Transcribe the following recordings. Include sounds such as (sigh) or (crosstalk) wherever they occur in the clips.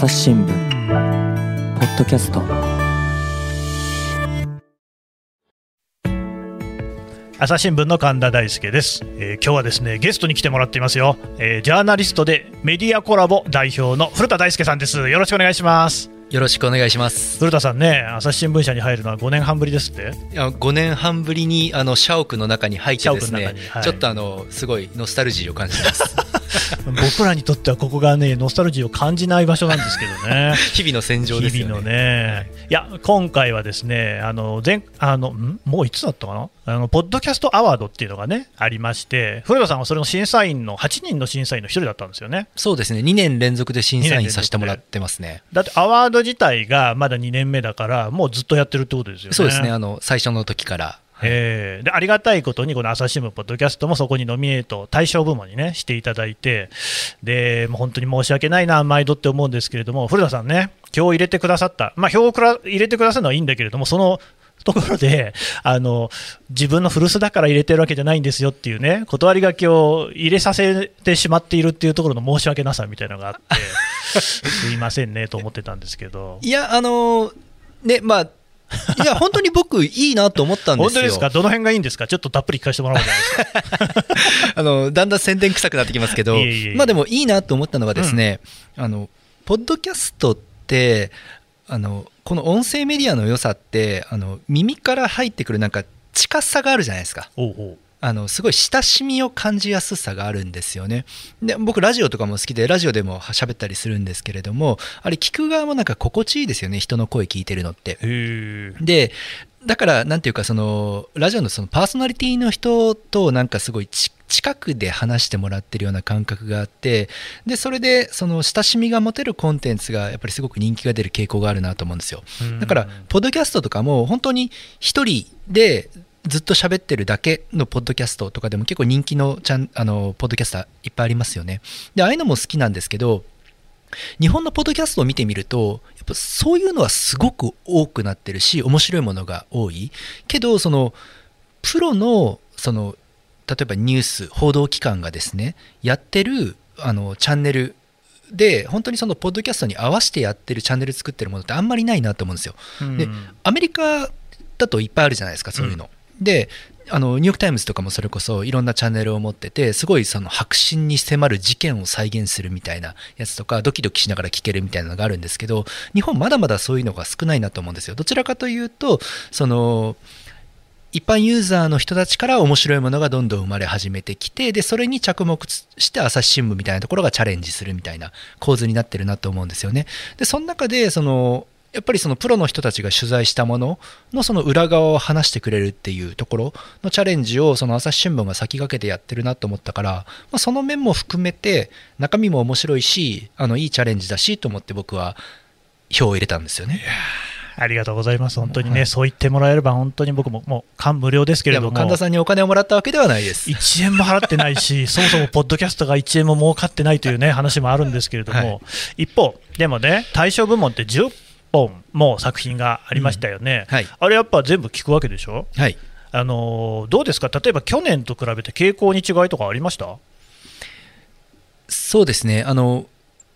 朝日新聞ポッドキャスト。朝日新聞の神田大輔です、えー今日はですねゲストに来てもらっていますよ、えージャーナリストでメディアコラボ代表の古田大輔さんです。よろしくお願いします。よろしくお願いします。古田さんね朝日新聞社に入るのは5年半ぶりですって。いや5年半ぶりにあの社屋の中に入ってですねはい。ちょっとあのすごいノスタルジーを感じてます。(laughs) 僕らにとってはここがねノスタルジーを感じない場所なんですけどね (laughs) 日々の戦場ですよね。日々のね、いや、今回はですね、あの前あのん？もういつだったかな？あの、ポッドキャストアワードっていうのがね、ありまして、古田さんはそれの審査員の、8人の審査員の一人だったんですよね。そうですね。2年連続で審査員させてもらってますね。だってアワード自体がまだ2年目だから、もうずっとやってるってことですよね。そうですね。あの最初の時から。えーでありがたいことに、この朝日新聞ポッドキャストもそこにノミネート、対象部門にね、していただいて、でもう本当に申し訳ないな、毎度って思うんですけれども、古田さんね、票を入れてくださった、まあ、票をくら入れてくださるのはいいんだけれども、そのところで (laughs) あの自分の古巣だから入れてるわけじゃないんですよっていうね、断り書きを入れさせてしまっているっていうところの申し訳なさみたいなのがあって、(laughs) すいませんねと思ってたんですけど。いやあのねまあいや本当に僕いいなと思ったんですよ。本当ですか、どの辺がいいんですか、ちょっとたっぷり聞かせてもらおうじゃないですか。(laughs) あのだんだん宣伝臭くなってきますけどいえいえいえまあでもいいなと思ったのがですね、あのポッドキャストってあのこの音声メディアの良さってあの耳から入ってくるなんか近さがあるじゃないですか。おうおうあのすごい親しみを感じやすさがあるんですよね。で僕ラジオとかも好きでラジオでも喋ったりするんですけれどもあれ聞く側もなんか心地いいですよね人の声聞いてるのって。でだからなんていうかそのラジオのそのパーソナリティの人となんかすごいち近くで話してもらってるような感覚があってでそれでその親しみが持てるコンテンツがやっぱりすごく人気が出る傾向があるなと思うんですよだからポッドキャストとかも本当に一人でずっと喋ってるだけのポッドキャストとかでも結構人気のチャンあのポッドキャスターいっぱいありますよねでああいうのも好きなんですけど日本のポッドキャストを見てみるとやっぱそういうのはすごく多くなってるし面白いものが多いけどそのプロのその例えばニュース報道機関がですねやってるあのチャンネルで本当にそのポッドキャストに合わせてやってるチャンネル作ってるものってあんまりないなと思うんですよ。でアメリカだといっぱいあるじゃないですかそういうの。であのニューヨーク・タイムズとかもそれこそいろんなチャンネルを持っててすごいその白真に迫る事件を再現するみたいなやつとかドキドキしながら聞けるみたいなのがあるんですけど日本まだまだそういうのが少ないなと思うんですよどちらかというとその一般ユーザーの人たちから面白いものがどんどん生まれ始めてきてでそれに着目して朝日新聞みたいなところがチャレンジするみたいな構図になってるなと思うんですよね。でその中でそのやっぱりそのプロの人たちが取材したもののその裏側を話してくれるっていうところのチャレンジをその朝日新聞が先駆けてやってるなと思ったから、まあ、その面も含めて中身も面白いしあのいいチャレンジだしと思って僕は票を入れたんですよね。ありがとうございます、本当にね、はいそう言ってもらえれば、本当に僕ももう感無量ですけれども、う神田さんにお金をもらったわけではないです。1円も払ってないし、(laughs) そもそもポッドキャストが1円も儲かってないというね話もあるんですけれども、はい一方、でもね、対象部門って10本も作品がありましたよね、はい。あれやっぱ全部聞くわけでしょ、はい。あのーどうですか、例えば去年と比べて傾向に違いとかありました？そうですね。あの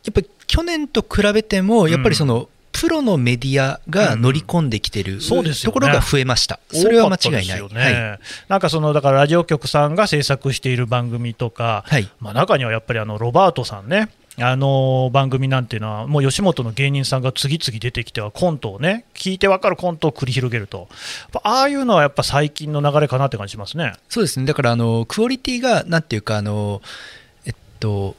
やっぱり去年と比べてもやっぱりその、プロのメディアが乗り込んできてる、そうですよね。ところが増えました、それは間違いない。多かったですよね。なんかそのだからラジオ局さんが制作している番組とか、はい。まあ、中にはやっぱりあのロバートさんね、あの番組なんていうのは、もう吉本の芸人さんが次々出てきては、コントをね、聞いて分かるコントを繰り広げると、ああいうのはやっぱ最近の流れかなって感じしますね。そうですね。だからあのクオリティがなんていうかあのえっと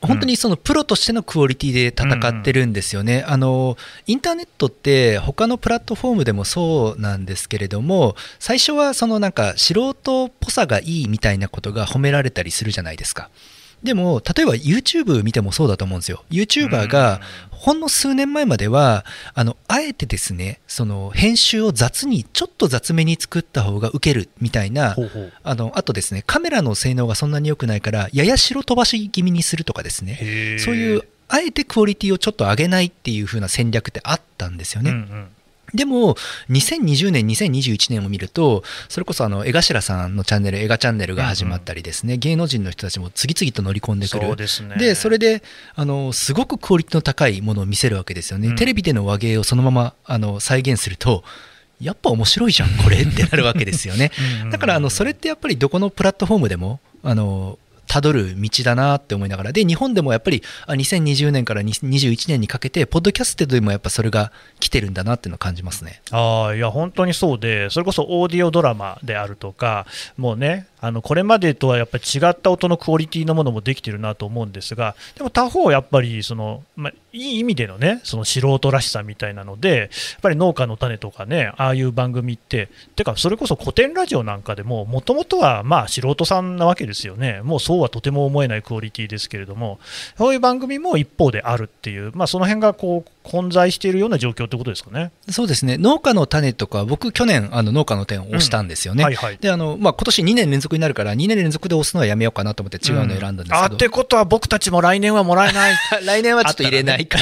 本当にそのプロとしてのクオリティで戦ってるんですよね、あのインターネットって他のプラットフォームでもそうなんですけれども最初はそのなんか素人っぽさがいいみたいなことが褒められたりするじゃないですかでも例えば YouTube 見てもそうだと思うんですよ。YouTuber がほんの数年前まではあのあえてですねその編集を雑にちょっと雑めに作った方がウケるみたいなあのあとですねカメラの性能がそんなに良くないからやや白飛ばし気味にするとかですね。そういうあえてクオリティをちょっと上げないっていう風な戦略ってあったんですよね、うんうんでも、2020年、2021年を見ると、それこそあの江頭さんのチャンネル、映画チャンネルが始まったりですね、芸能人の人たちも次々と乗り込んでくる。そうですねで、それで、あの、すごくクオリティの高いものを見せるわけですよね。うんテレビでの和芸をそのままあの再現すると、やっぱ面白いじゃん、これってなるわけですよね。だから、あの、それってやっぱりどこのプラットフォームでも、あの、たどる道だなって思いながらで日本でもやっぱりあ2020年から2021年にかけてポッドキャストでもやっぱそれが来てるんだなっていうのを感じますね。ああいや本当にそうで、それこそオーディオドラマであるとか、もうね、あのこれまでとはやっぱり違った音のクオリティのものもできてるなと思うんですが、でも他方、やっぱりその、まあ、いい意味でのね、その素人らしさみたいなので、やっぱり農家の種とかね、ああいう番組って、てか、それこそ古典ラジオなんかでも、もともとはまあ素人さんなわけですよね、もうそうはとても思えないクオリティですけれども、そういう番組も一方であるっていう、まあ、その辺がこう混在しているような状況ってことですかね。そうですね農家の種とか僕去年あの農家の点を押したんですよね。はいはいであのまあ、今年2年連続になるから2年連続で押すのはやめようかなと思って違うのを選んだんですけど、あってことは僕たちも来年はもらえない。(laughs) 来年はちょっと入れない可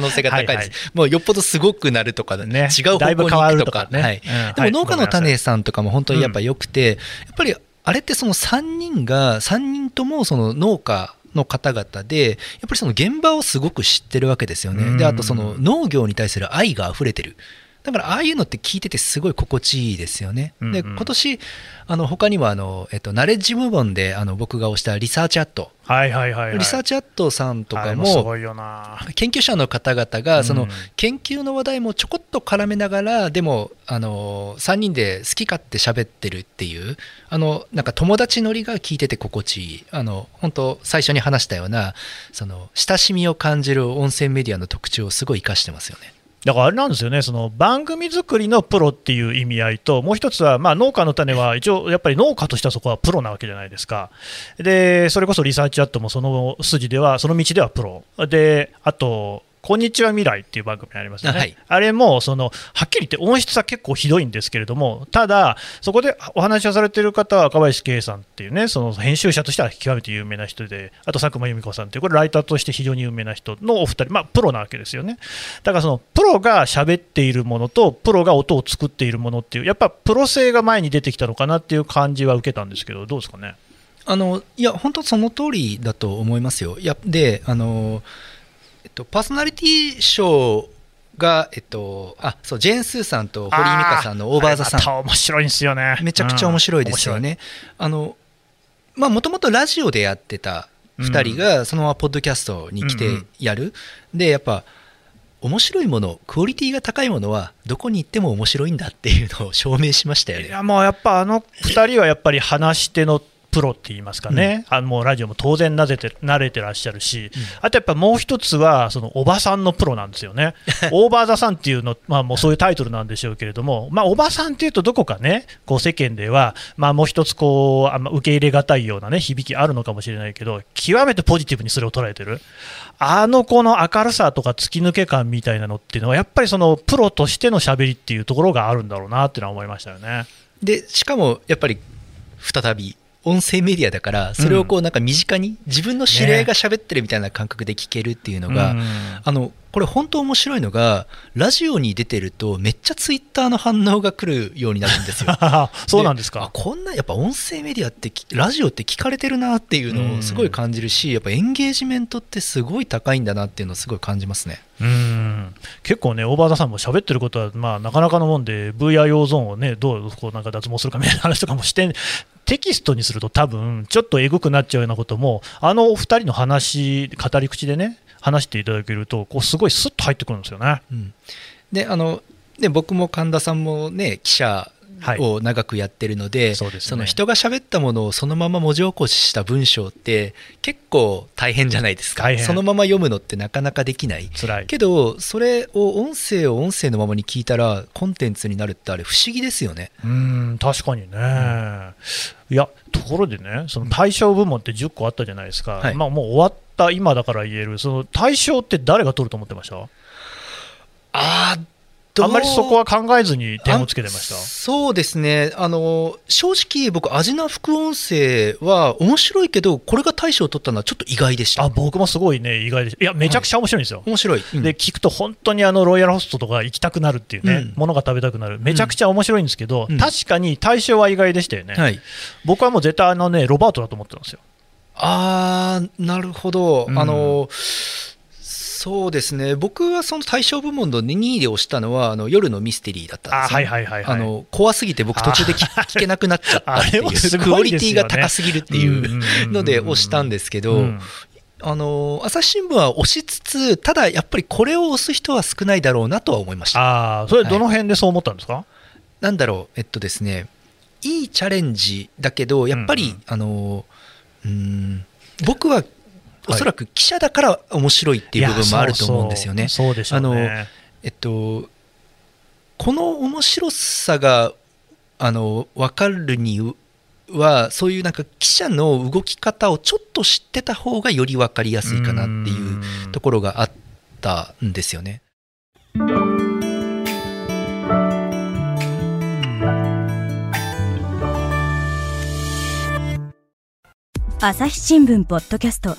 能性が高いです。はいはい。もうよっぽどすごくなるとか、ね。違う方向に行くとか。るとかね。はい。うん。でも農家の種さんとかも本当にやっぱ良くて、やっぱりあれってその3人が、3人ともその農家、の方々でやっぱりその現場をすごく知ってるわけですよね。であとその農業に対する愛が溢れてる。だからああいうのって聞いててすごい心地いいですよね。で今年あの他にもあの、えっと、ナレッジ部門であの僕が推したリサーチアット、はいはいはい、はい、リサーチアットさんとかもすごいよな。研究者の方々がその研究の話題もちょこっと絡めながらでもあの3人で好き勝手喋ってるっていうあのなんか友達乗りが聞いてて心地いい。あの本当最初に話したようなその親しみを感じる音声メディアの特徴をすごい生かしてますよね。だからあれなんですよね、その番組作りのプロっていう意味合いと、もう一つは、まあ、農家の種は (laughs) 一応、やっぱり農家としてはそこはプロなわけじゃないですか、でそれこそリサーチアットもその筋では、その道ではプロ、であと、こんにちは未来っていう番組ありますよね、はい、あれもそのはっきり言って音質は結構ひどいんですけれども、ただ、そこでお話をされている方は赤林圭さんっていうね、その編集者としては極めて有名な人で、あと佐久間由美子さんっていう、これ、ライターとして非常に有名な人のお二人、まあ、プロなわけですよね。だからそのプロが喋っているものと、プロが音を作っているものっていう、やっぱプロ性が前に出てきたのかなっていう感じは受けたんですけど、どうですかね？あのいや、本当その通りだと思いますよ。いやであのえっと、パーソナリティ賞が、えっと、あそうジェーン・スーさんと堀井美香さんの「オーバー・ザ・さん」面白いんですよね。めちゃくちゃ面白いですよね。あのまあもともとラジオでやってた2人がそのままポッドキャストに来てやる、うん。うん、でやっぱ面白いものクオリティが高いものはどこに行っても面白いんだっていうのを証明しましたよね。いやもうやっぱあの2人はやっぱり話し手のプロって言いますかね、うん、あのもうラジオも当然なぜて慣れてらっしゃるし、うん、あとやっぱもう一つは、そのおばさんのプロなんですよね、オーバー・ザ・さんっていうの、まあ、もうそういうタイトルなんでしょうけれども、まあ、おばさんっていうと、どこかね、こう世間では、まあ、もう一つこうあんま受け入れがたいような、ね、響きあるのかもしれないけど、極めてポジティブにそれを捉えてる、あの子の明るさとか突き抜け感みたいなのっていうのは、やっぱりそのプロとしてのしゃべりっていうところがあるんだろうなっていうのは思いましたよね。でしかもやっぱり再び音声メディアだからそれをこうなんか身近に自分の知り合いが喋ってるみたいな感覚で聞けるっていうのが、ね、あのこれ本当面白いのがラジオに出てるとめっちゃツイッターの反応が来るようになるんですよ。(laughs) そうなんですか。こんなやっぱ音声メディアってラジオって聞かれてるなっていうのをすごい感じるし、やっぱエンゲージメントってすごい高いんだなっていうのをすごい感じますね。うん。結構ね、オーバーザさんも喋ってることは、まあ、なかなかのもんで、VIO ゾーンをね、どうこうなんか脱毛するかみたいな話とかもして、テキストにすると、多分ちょっとえぐくなっちゃうようなことも、あのお二人の話、語り口でね、話していただけると、こうすごいスッと入ってくるんですよね。うん、であので僕も神田さんもね記者を長くやってるので、はい、そでね、その人が喋ったものをそのまま文字起こしした文章って結構大変じゃないですか。そのまま読むのってなかなかできない。辛い。けどそれを音声を音声のままに聞いたらコンテンツになるってあれ不思議ですよね。うん確かにね、うん、いやところでねその対象部門って10個あったじゃないですか、はい、まあ、もう終わった今だから言えるその対象って誰が取ると思ってました？ああんまりそこは考えずに点をつけてました？そうですね。あの正直僕味な副音声は面白いけどこれが大賞を取ったのはちょっと意外でした。あ僕もすごいね意外でいやめちゃくちゃ面白いんですよ、はい、面白い、うん、で聞くと本当にあのロイヤルホストとか行きたくなるっていうね、うん、ものが食べたくなる。めちゃくちゃ面白いんですけど、うん、確かに大賞は意外でしたよね、はい、僕はもう絶対あのねロバートだと思ってたんですよ。あーなるほど、あのそうですね。僕はその大賞部門の2位で押したのはあの夜のミステリーだったんです、ね、はいはいはい、あの怖すぎて僕途中で聞けなくなっちゃったっていう、クオリティが高すぎるっていうので押したんですけど、あの朝日新聞は押しつつただやっぱりこれを押す人は少ないだろうなとは思いました。あそれどの辺でそう思ったんですか、はい、なんだろう。えっとですねいいチャレンジだけどやっぱり、うんうん、あのうん僕はおそらく記者だから面白いっていう部分もあると思うんですよね。そうでしょうねえっと、この面白さがあの分かるにはそういうなんか記者の動き方をちょっと知ってた方がより分かりやすいかなっていうところがあったんですよね。朝日新聞ポッドキャスト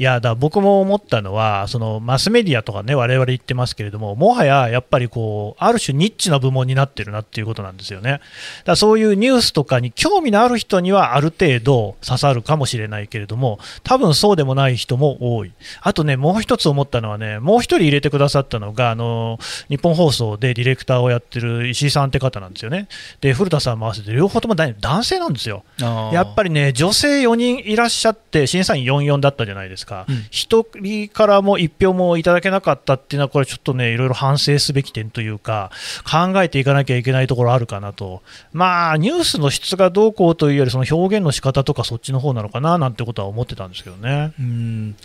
いやだ僕も思ったのは、そのマスメディアとかね、我々言ってますけれども、もはややっぱりこう、ある種ニッチな部門になってるなっていうことなんですよね。だそういうニュースとかに興味のある人にはある程度刺さるかもしれないけれども、多分そうでもない人も多い。あとね、もう一つ思ったのはね、もう一人入れてくださったのが、あの日本放送でディレクターをやってる石井さんって方なんですよね。で、古田さんも合わせて、両方とも男性なんですよ。やっぱりね、女性4人いらっしゃって、審査員44だったじゃないですか。か、1人からも1票もいただけなかったっていうのは、これちょっとね、いろいろ反省すべき点というか、考えていかなきゃいけないところあるかなと、まあ、ニュースの質がどうこうというより、その表現の仕方とか、そっちの方なのかななんてことは思ってたんですけどね。うん。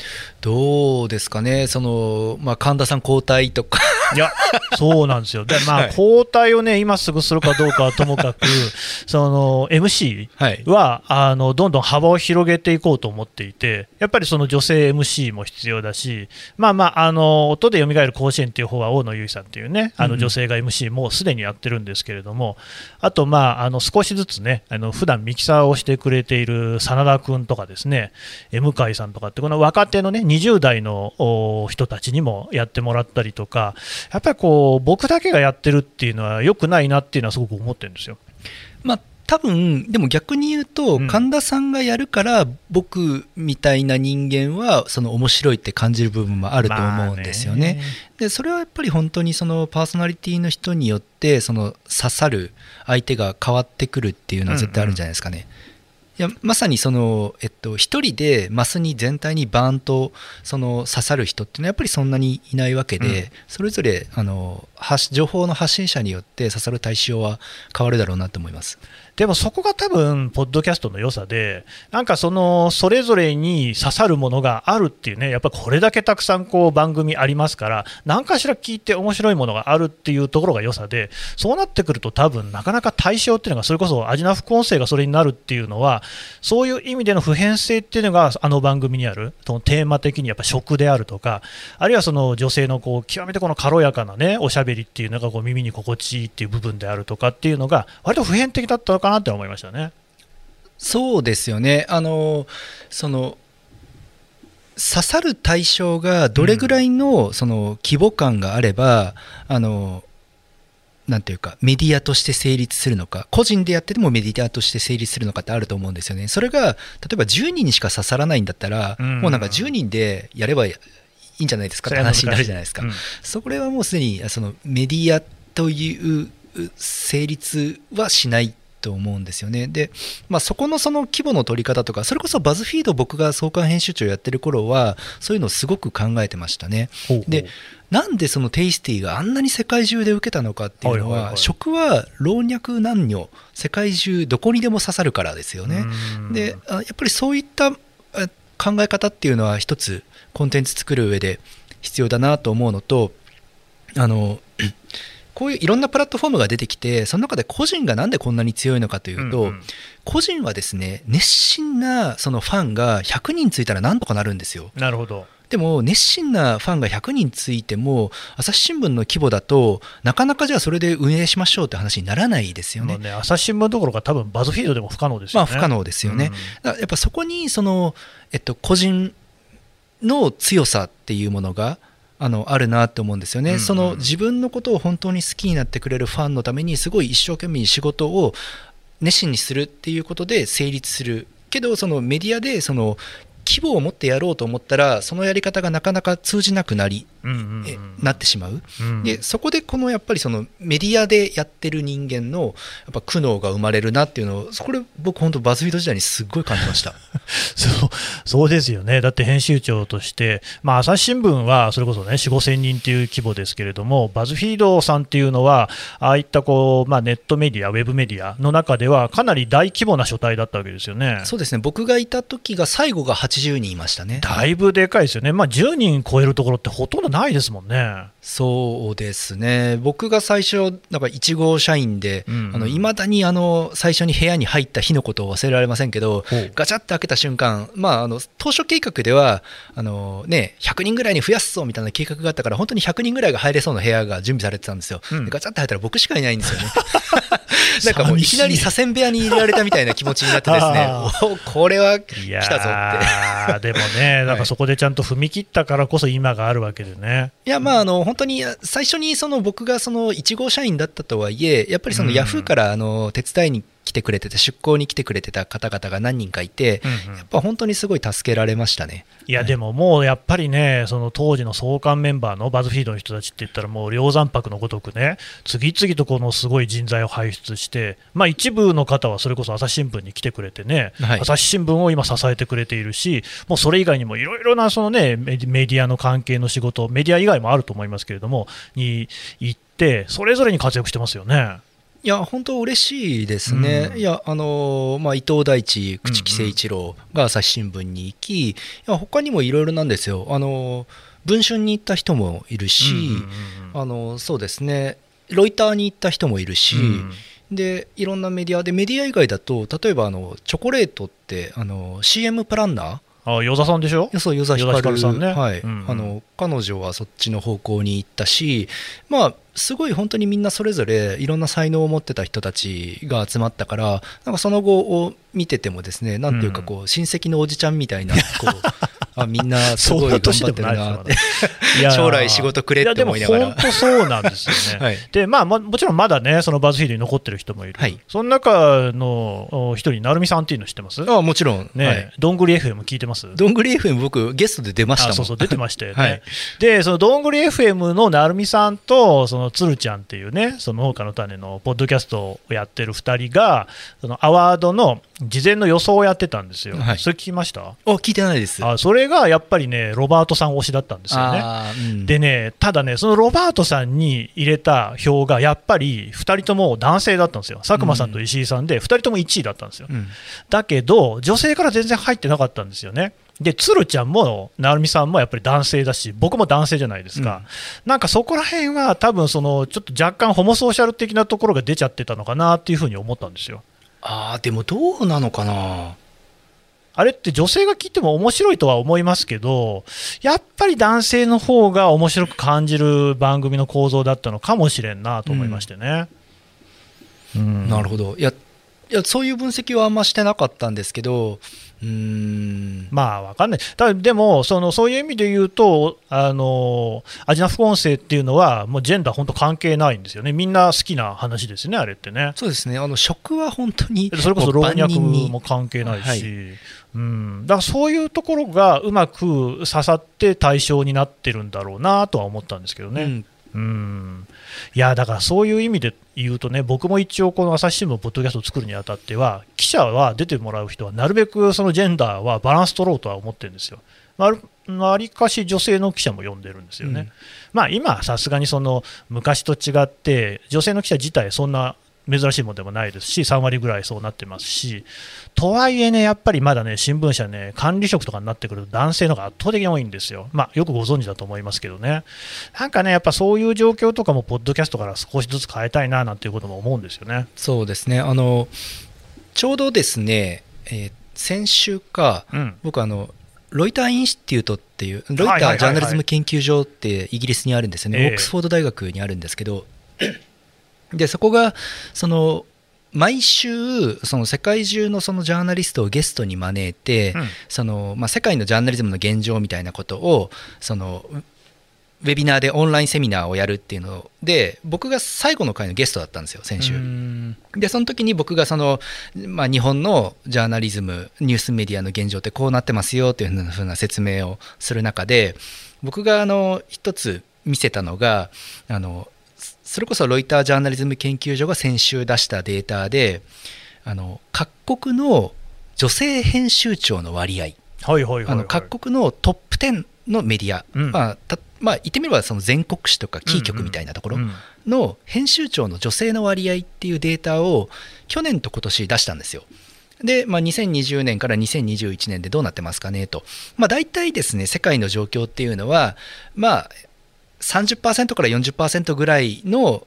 どうですかね、そのまあ、神田さん交代とか。いや、そうなんですよ。で、まあ、(laughs) 交代をね、今すぐするかどうかはともかく、(laughs) その MC は、あのどんどん幅を広げていこうと思っていて、やっぱりその女性 MC も必要だし、まあまあ、あの音で蘇る甲子園っていう方は大野由依さんっていうね、あの女性が MC もすでにやってるんですけれども、あと、まあ、あの少しずつね、あの普段ミキサーをしてくれている真田君とかですね、向井さんとかって、この若手のね、20代の人たちにもやってもらったりとか、やっぱりこう僕だけがやってるっていうのは良くないなっていうのはすごく思ってるんですよ。まあ多分でも逆に言うと、神田さんがやるから僕みたいな人間はその面白いって感じる部分もあると思うんですよね。でそれはやっぱり本当にそのパーソナリティの人によってその刺さる相手が変わってくるっていうのは絶対あるんじゃないですかね。いやまさにその、えっと、一人でマスに全体にバーンとその刺さる人っていうのはやっぱりそんなにいないわけで、うん、それぞれあの情報の発信者によって刺さる対象は変わるだろうなと思います。でもそこが多分、ポッドキャストの良さで、なんかその、それぞれに刺さるものがあるっていうね、やっぱこれだけたくさんこう番組ありますから、何かしら聞いて面白いものがあるっていうところが良さで、そうなってくると多分、なかなか対象っていうのが、それこそアジナ副音声がそれになるっていうのは、そういう意味での普遍性っていうのが、あの番組にある、そのテーマ的にやっぱ食であるとか、あるいはその女性のこう極めてこの軽やかなね、おしゃべりっていうのがこう耳に心地いいっていう部分であるとかっていうのが、割と普遍的だったのかなって思いましたね。そうですよね。あのその刺さる対象がどれぐらいのその規模感があれば、あのなんていうかメディアとして成立するのか個人でやっててもメディアとして成立するのかってあると思うんですよね。それが例えば10人にしか刺さらないんだったら、うん、もうなんか10人でやればいいんじゃないですかって話になるじゃないですか、うん、それはもうすでにそのメディアという成立はしないと思うんですよね。で、まあ、そこのその規模の取り方とか、それこそバズフィード僕が創刊編集長やってる頃は、そういうのをすごく考えてましたね。ほうほうで、なんでそのテイスティがあんなに世界中で受けたのかっていうのは、はいはいはい、食は老若男女、世界中どこにでも刺さるからですよね。で、やっぱりそういった考え方っていうのは一つコンテンツ作る上で必要だなと思うのとあのこういういろんなプラットフォームが出てきてその中で個人がなんでこんなに強いのかというと、うんうん個人はですね熱心なそのファンが100人ついたらなんとかなるんですよなるほど。でも熱心なファンが100人ついても朝日新聞の規模だとなかなかじゃあそれで運営しましょうって話にならないですよね。ね、朝日新聞どころか多分バズフィードでも不可能ですよね。まあ不可能ですよね。だからやっぱそこにその、えっと、個人の強さっていうものがあのあるなって思うんですよね、うんうん。その自分のことを本当に好きになってくれるファンのためにすごい一生懸命に仕事を熱心にするっていうことで成立する。けどそのメディアでその規模を持ってやろうと思ったらそのやり方がなかなか通じなくなり、えなってしまう、うん。でそこでこのやっぱりそのメディアでやってる人間のやっぱ苦悩が生まれるなっていうのをこれ僕本当バズフィード時代にすっごい感じました。(laughs) そうそうですよね、だって編集長として、まあ、朝日新聞はそれこそね、4、5千人っていう規模ですけれども、バズフィードさんっていうのは、ああいったこう、まあ、ネットメディア、ウェブメディアの中では、かなり大規模な書体だったわけですよね。そうですね。僕がいた時が最後が80人いましたね。だいぶでかいですよね、まあ、10人超えるところってほとんどないですもんね。そうですね。僕が最初なんか1号社員でうんうん。いまだにあの最初に部屋に入った日のことを忘れられませんけどガチャって開けた瞬間、まあ、あの当初計画ではあの、ね、100人ぐらいに増やすぞみたいな計画があったから本当に100人ぐらいが入れそうな部屋が準備されてたんですよ、うん。でガチャって入ったら僕しかいないんですよね。(laughs) なんかもうい。きなり左遷部屋に入れられたみたいな気持ちになってですね。あ (laughs) おこれは来たぞって。ーでもね、なんかそこでちゃんと踏み切ったからこそ今があるわけでね。いやまああの本当に最初にその僕がその1号社員だったとはいえやっぱりそのうんヤフーからあの手伝いに来てくれてて出向に来てくれてた方々が何人かいてうんうんやっぱ本当にすごい助けられましたね。いやでももうやっぱりね、その当時の創刊メンバーのバズフィードの人たちって言ったら、もう梁山泊のごとくね、次々とこのすごい人材を輩出して、まあ、一部の方はそれこそ朝日新聞に来てくれてね、はい朝日新聞を今、支えてくれているし、もうそれ以外にもいろいろなその、ね、メディアの関係の仕事、メディア以外もあると思いますけれども、に行って、それぞれに活躍してますよね。いや本当嬉しいですね、うん。いやあのまあ、伊藤大地、朽木誠一郎が朝日新聞に行き、いや他にもいろいろなんですよ、あの文春に行った人もいるし、うんうんうんあのそうですね、ロイターに行った人もいるし、うん。でいろんなメディアで、メディア以外だと、例えばあのチョコレートってあの CM プランナー？あ与座さんでしょ？そう与座ひかるさんね。はい。うんうん。あの彼女はそっちの方向に行ったし、まあ、すごい本当にみんなそれぞれいろんな才能を持ってた人たちが集まったからなんかその後を見ててもですねなんていうかこう、親戚のおじちゃんみたいなこう (laughs) あみんなすごい頑張ってるなって。(laughs) 将来仕事くれって思いながら。やでも本当そうなんですよね。(laughs) はい。で、まあ、ももちろんまだね、そのバズフィードに残ってる人もいる。はい。その中のお一人、成美さんっていうの知ってます？あもちろん、ね、はい、どんぐり FM 聞いてます？どんぐり FM 僕ゲストで出ましたもん。あそうそう出てましたよね、はい。でそのどんぐり FM の成美さんとそのつるちゃんっていうねその農家の種のポッドキャストをやってる2人がそのアワードの事前の予想をやってたんですよ、はい。それ聞きました？お聞いてないです。あそれがやっぱりねロバートさん推しだったんですよね。うん。でね、ただね、そのロバートさんに入れた票がやっぱり2人とも男性だったんですよ、佐久間さんと石井さんで、2人とも1位だったんですよ。うん。だけど、女性から全然入ってなかったんですよね。で、鶴ちゃんも、成美さんもやっぱり男性だし、僕も男性じゃないですか、なんかそこら辺は、多分そのちょっと若干ホモソーシャル的なところが出ちゃってたのかなっていうふうに思ったんですよ。あーでもどうなのかな？あれって女性が聞いても面白いとは思いますけど、やっぱり男性の方が面白く感じる番組の構造だったのかもしれんなと思いましてね。うん。なるほど。いやいやそういう分析はあんましてなかったんですけどうーん。まあ、わかんない、ただでもその、そういう意味で言うと、あのアジナ副音声っていうのは、もうジェンダー、本当関係ないんですよね、みんな好きな話ですよね、あれってね。そうですね。あの食は本当にそれこそ老若も関係ないし、はい。うん、だからそういうところがうまく刺さって対象になってるんだろうなとは思ったんですけどね。うん。うんいやだからそういう意味で言うとね、僕も一応、この朝日新聞、ポッドキャストを作るにあたっては、記者は出てもらう人は、なるべくそのジェンダーはバランス取ろうとは思ってるんですよ。わりわりかし女性の記者も呼んでるんですよね。うんまあ、今、さすがにその昔と違って、女性の記者自体、そんな珍しいものでもないですし、3割ぐらいそうなってますし、とはいえね、やっぱりまだね、新聞社ね、管理職とかになってくると、男性の方が圧倒的に多いんですよ、まあ、よくご存知だと思いますけどね、なんかね、やっぱそういう状況とかも、ポッドキャストから少しずつ変えたいななんていうことも思うんですよね。そうですね。あのちょうどですね、えー先週か、うん。僕あのロイターインスティュートっていうロイタージャーナリズム研究所ってイギリスにあるんですよね、ええオックスフォード大学にあるんですけどでそこがその毎週その世界中のそのジャーナリストをゲストに招いて、うんそのまあ、世界のジャーナリズムの現状みたいなことをそのウウェビナーでオンラインセミナーをやるっていうので僕が最後の回のゲストだったんですよ先週。うんでその時に僕がその、まあ、日本のジャーナリズムニュースメディアの現状ってこうなってますよというふうな説明をする中で僕があの一つ見せたのがあのそれこそロイタージャーナリズム研究所が先週出したデータであの各国の女性編集長の割合。各国のトップ10のメディア、うん。まあたまあ、言ってみればその全国紙とかキー局みたいなところ、うんの編集長の女性の割合っていうデータを去年と今年出したんですよ。で、まあ、2020年から2021年でどうなってますかねと、まあ、大体ですね世界の状況っていうのは、まあ、30%から40%ぐらいの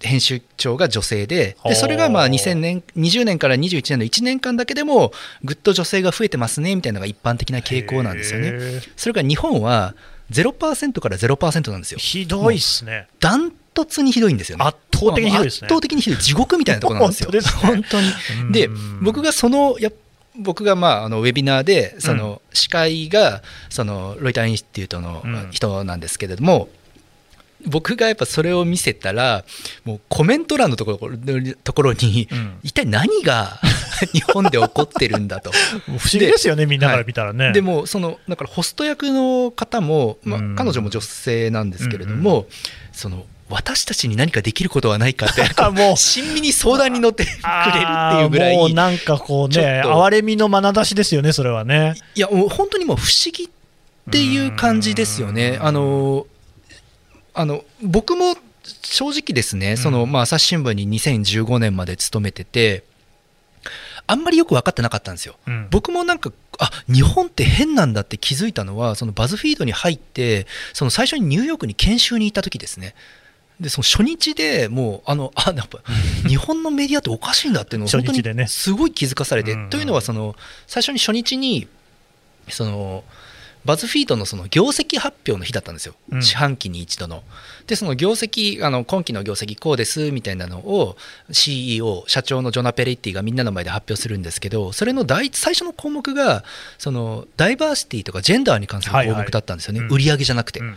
編集長が女性ででそれがまあほう2000年20年から21年の1年間だけでもぐっと女性が増えてますねみたいなのが一般的な傾向なんですよね。それから日本は0%から0%なんですよ。ひどいっすね。ダントツにひどいんですよね。圧倒的にひどいですね。圧倒的にひどい地獄みたいなところなんですよ。(laughs) 本当ね本当に。でうん僕がそのや僕がまああのウェビナーでその司会がそのロイターインスティュートのうん。人なんですけれども、僕がやっぱそれを見せたらもうコメント欄のところところにうん。一体何が (laughs) 日本で起こってるんだと。不思議ですよね、みんなから見たらね。でもそのだからホスト役の方も、まあうん。彼女も女性なんですけれども、その私たちに何かできることはないかって (laughs) あもう親身に相談に乗ってくれるっていうぐらいもうなんかこうね、哀れみの眼差しですよね、それはね。いやもう本当にもう不思議っていう感じですよね。うんあのあの僕も正直ですね、そのまあ、朝日新聞に2015年まで勤めててあんまりよく分かってなかったんですよ。うん僕もなんかあ日本って変なんだって気づいたのはそのバズフィードに入ってその最初にニューヨークに研修に行った時ですねでその初日でもうあのあやっぱ日本のメディアっておかしいんだっていうのを本当にすごい気づかされて、うん。というのはその最初に初日にそのバズフィードのその業績発表の日だったんですよ、うん。四半期に一度の。でその業績あの今期の業績こうですみたいなのを CEO 社長のジョナ・ペレッティがみんなの前で発表するんですけどそれの第一最初の項目がそのダイバーシティとかジェンダーに関する項目だったんですよね、はいはい。売り上げじゃなくて。うんうん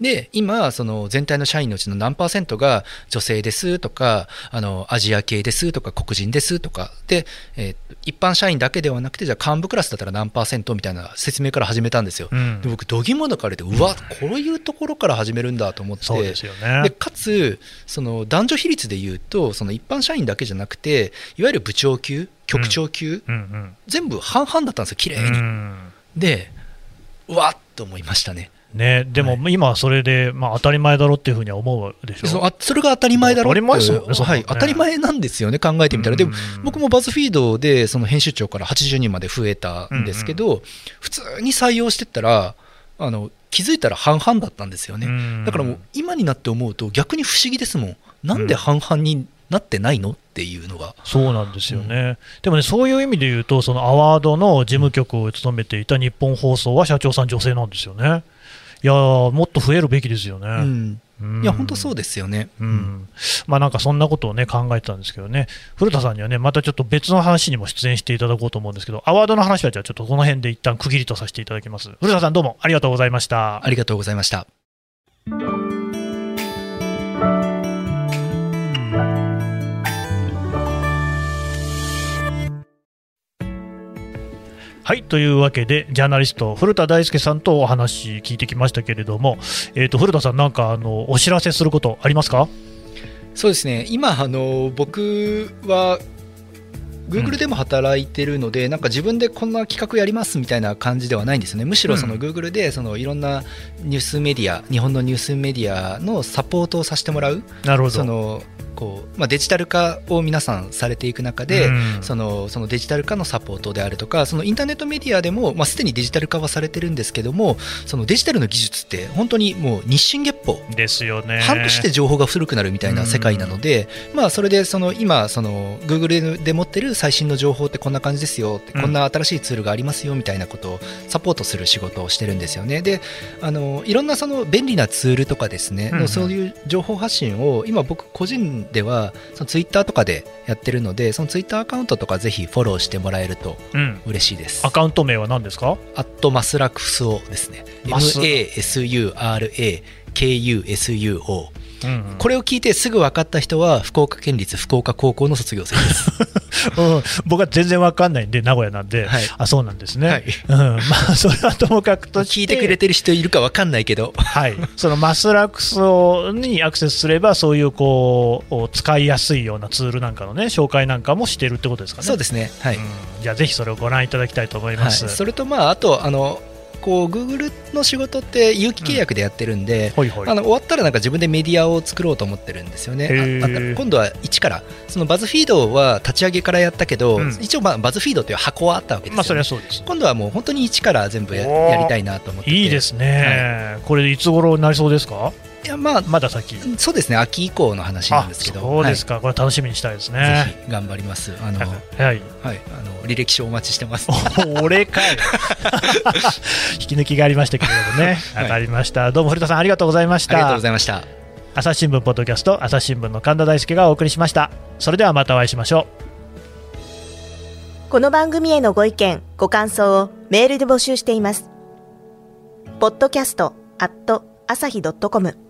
で今その全体の社員のうちの何パーセントが女性ですとかあのアジア系ですとか黒人ですとかで、えー一般社員だけではなくてじゃあ幹部クラスだったら何パーセントみたいな説明から始めたんですよ。うんで僕度肝抜かれてうわこういうところから始めるんだと思ってそうですよでね。かつその男女比率でいうとその一般社員だけじゃなくていわゆる部長級局長級、うんうん全部半々だったんですよ綺麗に。うんでうわっと思いましたね。ね、でも今はそれで、まあ、当たり前だろうっていうふうには思うでしょ？そあそれが当たり前だろうって当たり前はい、当たり前なんですよね、考えてみたら、でもうん。僕もバズフィードでその編集長から80人まで増えたんですけど、普通に採用してったらあの、気づいたら半々だったんですよね。うん。だからもう、今になって思うと、逆に不思議ですもん、なんで半々になってないのっていうのが。そうなんですよね、でもね、そういう意味で言うと、そのアワードの事務局を務めていた日本放送は社長さん、女性なんですよね。いやーもっと増えるべきですよね。うんうんいや、本当そうですよね。うんまあなんかそんなことをね考えてたんですけどね、古田さんにはね、またちょっと別の話にも出演していただこうと思うんですけど、アワードの話はじゃあちょっとこの辺で一旦区切りとさせていただきます。古田さん、どうもありがとうございました。ありがとうございました。はいというわけで、ジャーナリスト、古田大輔さんとお話聞いてきましたけれども、えー、と古田さん、なんかあのお知らせすることありますか？そうですね。今あの僕は Google でも働いてるので、なんか自分でこんな企画やりますみたいな感じではないんですよね、むしろその Google でそのいろんなニュースメディア、日本のニュースメディアのサポートをさせてもらう、なるほど。そのこうまあ、デジタル化を皆さんされていく中で、うん。そのそのデジタル化のサポートであるとかそのインターネットメディアでも、まあ、すでにデジタル化はされてるんですけどもそのデジタルの技術って本当にもう日進月歩。ですよね。半年で情報が古くなるみたいな世界なので、まあ、それでその今その Google で持ってる最新の情報ってこんな感じですよ。こんな新しいツールがありますよみたいなことをサポートする仕事をしてるんですよね。であのいろんなその便利なツールとかですね、うんうん。そういう情報発信を今僕個人ではそのツイッターとかでやってるのでそのツイッターアカウントとかぜひフォローしてもらえるとうん。嬉しいです。アカウント名は何ですか？アットマスラクスオですね。マス MASURAKUSUO うんうん。これを聞いてすぐ分かった人は福岡県立福岡高校の卒業生です。(laughs) うん、僕は全然わかんないんで、名古屋なんで、はい。あそうなんですね、はい。うん、(laughs) まあ、それはともかくと聞いてくれてる人いるか分かんないけど、はい、そのマスラックスにアクセスすれば、そういうこう使いやすいようなツールなんかのね、紹介なんかもしてるってことですかね。そうですね。はい。うん。じゃあ、ぜひそれをご覧いただきたいと思いはい、ます。それとまああとあのこう Google の仕事って有期契約でやってるんで、ほいほい。あの終わったらなんか自分でメディアを作ろうと思ってるんですよね。今度は一から。そのバズフィードは立ち上げからやったけど、うん。一応まあバズフィードという箱はあったわけですよ、ね。まあ、それはそうです。今度はもう本当に一から全部やりたいなと思ってて。いいですね、これ、いつ頃になりそうですか、いやまあまだ先？そうですね。秋以降の話なんですけど。そうですか、これ楽しみにしたいですはいね。ぜひ頑張ります。あの、はい、はい、あの履歴書お待ちしてます。俺かい。(laughs) 引き抜きがありましたけれどもね、はい。わかりました、どうも古田さん、ありがとうございましありがとうたございました。朝日新聞ポッドキャスト、朝日新聞の神田大輔がお送りしました。それではまたお会いしましょう。この番組へのご意見、ご感想をメールで募集しています。podcast at 朝日 .com p o d c a s